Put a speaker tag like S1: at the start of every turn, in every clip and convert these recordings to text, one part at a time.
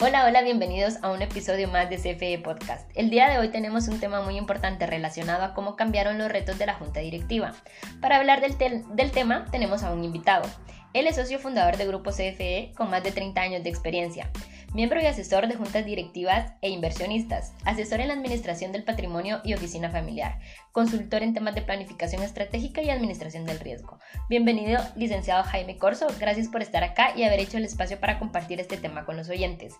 S1: Hola, hola, bienvenidos a un episodio más de CFE Podcast. El día de hoy tenemos un tema muy importante relacionado a cómo cambiaron los retos de la Junta Directiva. Para hablar del, tema tenemos a un invitado. Él es socio fundador de Grupo CFE con más de 30 años de experiencia miembro y asesor de juntas directivas e inversionistas, asesor en la administración del patrimonio y oficina familiar, consultor en temas de planificación estratégica y administración del riesgo. Bienvenido, licenciado Jaime Corso, gracias por estar acá y haber hecho el espacio para compartir este tema con los oyentes.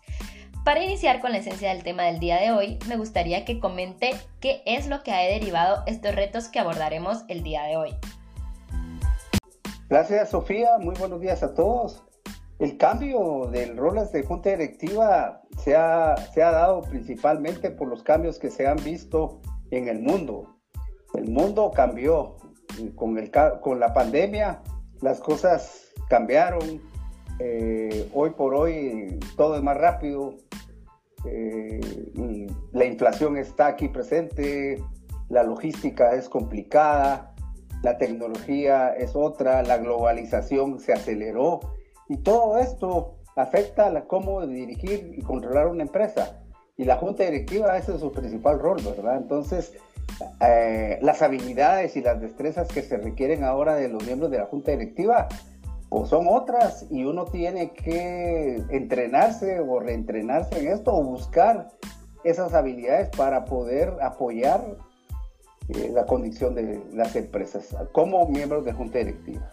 S1: Para iniciar con la esencia del tema del día de hoy, me gustaría que comente qué es lo que ha derivado estos retos que abordaremos el día de hoy.
S2: Gracias Sofía, muy buenos días a todos. El cambio del roles de junta directiva se ha, se ha dado principalmente por los cambios que se han visto en el mundo. El mundo cambió con, el, con la pandemia, las cosas cambiaron. Eh, hoy por hoy todo es más rápido. Eh, la inflación está aquí presente, la logística es complicada, la tecnología es otra, la globalización se aceleró y todo esto afecta a cómo dirigir y controlar una empresa. Y la junta directiva, es su principal rol, ¿verdad? Entonces, eh, las habilidades y las destrezas que se requieren ahora de los miembros de la junta directiva, pues son otras y uno tiene que entrenarse o reentrenarse en esto o buscar esas habilidades para poder apoyar eh, la condición de las empresas como miembros de junta directiva.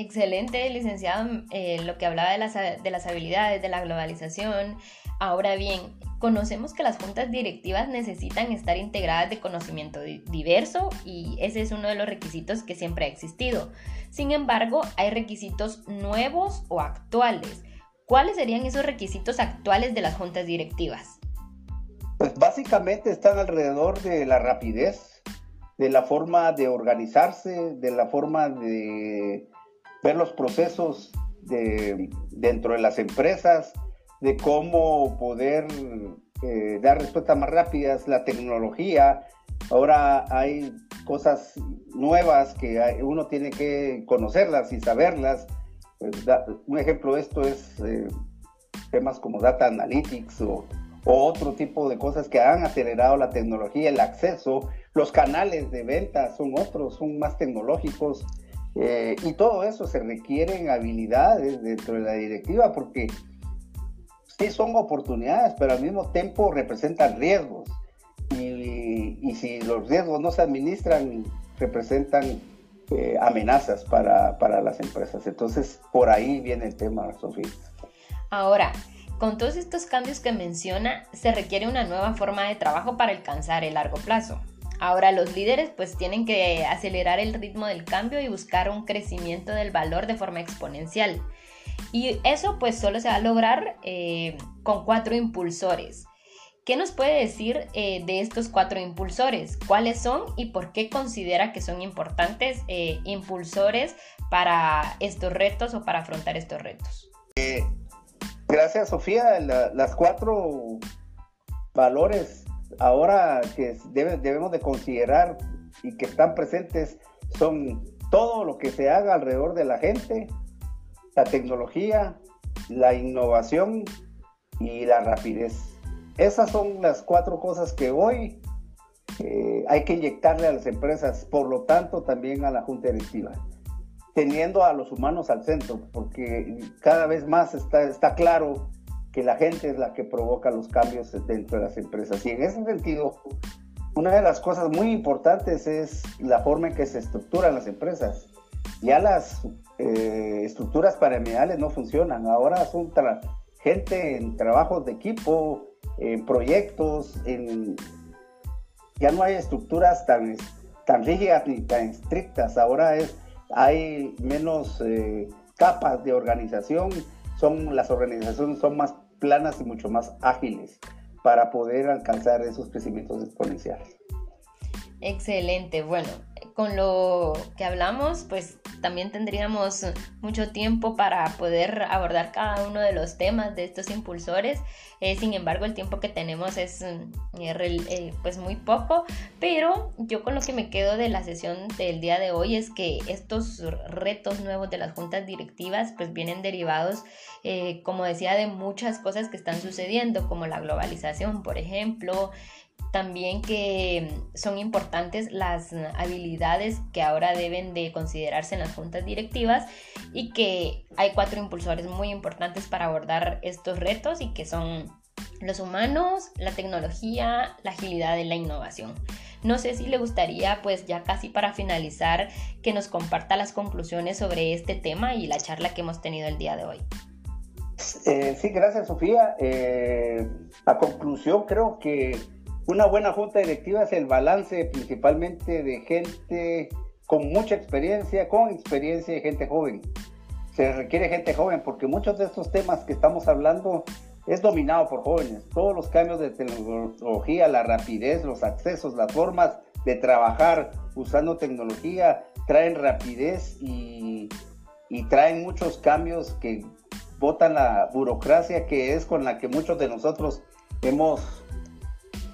S1: Excelente, licenciado, eh, lo que hablaba de las, de las habilidades, de la globalización. Ahora bien, conocemos que las juntas directivas necesitan estar integradas de conocimiento diverso y ese es uno de los requisitos que siempre ha existido. Sin embargo, hay requisitos nuevos o actuales. ¿Cuáles serían esos requisitos actuales de las juntas directivas?
S2: Pues básicamente están alrededor de la rapidez, de la forma de organizarse, de la forma de ver los procesos de, dentro de las empresas, de cómo poder eh, dar respuestas más rápidas, la tecnología. Ahora hay cosas nuevas que uno tiene que conocerlas y saberlas. Pues, un ejemplo de esto es eh, temas como data analytics o, o, otro tipo de cosas que han acelerado la tecnología, el acceso. Los canales de venta son otros, son más tecnológicos. Eh, y todo eso se requieren habilidades dentro de la directiva porque sí son oportunidades, pero al mismo tiempo representan riesgos. Y, si los riesgos no se administran, representan eh, amenazas para, para, las empresas. Entonces, por ahí viene el tema, Sofía.
S1: Ahora, con todos estos cambios que menciona, se requiere una nueva forma de trabajo para alcanzar el largo plazo. Ahora los líderes pues tienen que acelerar el ritmo del cambio y buscar un crecimiento del valor de forma exponencial. Y eso pues solo se va a lograr eh, con cuatro impulsores. ¿Qué nos puede decir eh, de estos cuatro impulsores? ¿Cuáles son y por qué considera que son importantes eh, impulsores para estos retos o para afrontar estos retos?
S2: gracias Sofía. las cuatro valores ahora que debemos de considerar y que están presentes son todo lo que se haga alrededor de la gente, la tecnología, la innovación y la rapidez. Esas son las cuatro cosas que hoy eh, hay que inyectarle a las empresas, por lo tanto también a la junta directiva, teniendo a los humanos al centro, porque cada vez más está, está claro que la gente es la que provoca los cambios dentro de las empresas. Y en ese sentido, una de las cosas muy importantes es la forma en que se estructuran las empresas. Ya las eh, estructuras piramidales no funcionan. Ahora son gente en trabajos de equipo, en proyectos, en... ya no hay estructuras tan, tan rígidas ni tan estrictas. Ahora es, hay menos eh, capas de organización son, las organizaciones son más planas y mucho más ágiles para poder alcanzar esos crecimientos exponenciales.
S1: Excelente, bueno, con lo que hablamos, pues también tendríamos mucho tiempo para poder abordar cada uno de los temas de estos impulsores. Eh, sin embargo, el tiempo que tenemos es eh, eh, pues muy poco, pero yo con lo que me quedo de la sesión del día de hoy es que estos retos nuevos de las juntas directivas pues vienen derivados, como decía, de muchas cosas que están sucediendo, como la globalización, por ejemplo, también que son importantes las habilidades que ahora deben de considerarse en las juntas directivas y que hay cuatro impulsores muy importantes para abordar estos retos y que son los humanos, la tecnología, la agilidad y la innovación. No sé si le gustaría, pues ya casi para finalizar, que nos comparta las conclusiones sobre este tema y la charla que hemos tenido el día de hoy.
S2: Eh, sí, gracias Sofía. Eh, a conclusión creo que una buena junta directiva es el balance principalmente de gente con mucha experiencia, con experiencia y gente joven. Se requiere gente joven porque muchos de estos temas que estamos hablando es dominado por jóvenes. Todos los cambios de tecnología, la rapidez, los accesos, las formas de trabajar usando tecnología traen rapidez y, y traen muchos cambios que botan la burocracia que es con la que muchos de nosotros hemos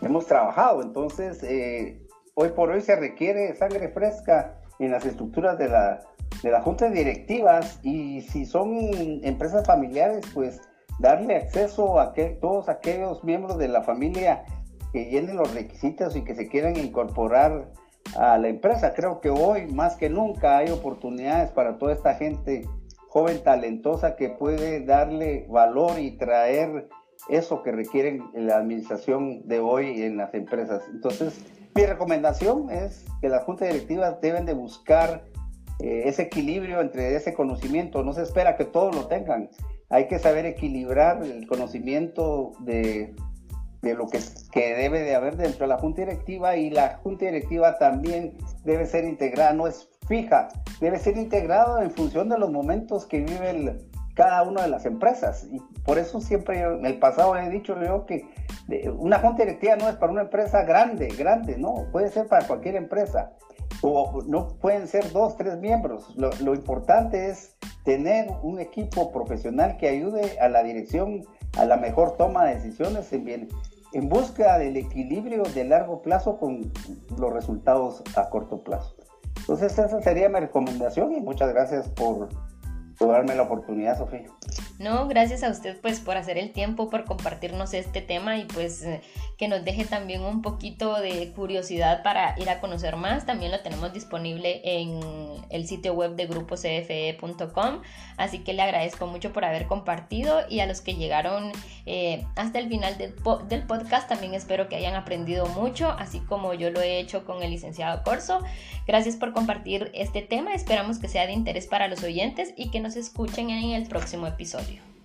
S2: hemos trabajado. Entonces, eh, hoy por hoy se requiere sangre fresca en las estructuras de la, de la junta directivas y si son empresas familiares, pues darle acceso a que, todos aquellos miembros de la familia que llenen los requisitos y que se quieran incorporar a la empresa. Creo que hoy más que nunca hay oportunidades para toda esta gente joven talentosa que puede darle valor y traer eso que requieren la administración de hoy en las empresas. Entonces, mi recomendación es que las juntas directivas deben de buscar eh, ese equilibrio entre ese conocimiento. No se espera que todos lo tengan. Hay que saber equilibrar el conocimiento de, de lo que, que, debe de haber dentro de la junta directiva y la junta directiva también debe ser integrada, no es fija, debe ser integrada en función de los momentos que vive el, cada una de las empresas. Y por eso siempre en el pasado he dicho yo que una junta directiva no es para una empresa grande, grande, no, puede ser para cualquier empresa. O no pueden ser dos, tres miembros. Lo, importante es tener un equipo profesional que ayude a la dirección a la mejor toma de decisiones en, bien, en busca del equilibrio de largo plazo con los resultados a corto plazo. Entonces esa sería mi recomendación y muchas gracias por por darme la oportunidad, Sofía.
S1: No, gracias a usted pues por hacer el tiempo, por compartirnos este tema y pues que nos deje también un poquito de curiosidad para ir a conocer más. También lo tenemos disponible en el sitio web de grupocfe.com. Así que le agradezco mucho por haber compartido y a los que llegaron eh, hasta el final del, del podcast también espero que hayan aprendido mucho, así como yo lo he hecho con el licenciado Corso. Gracias por compartir este tema. Esperamos que sea de interés para los oyentes y que nos escuchen en el próximo episodio.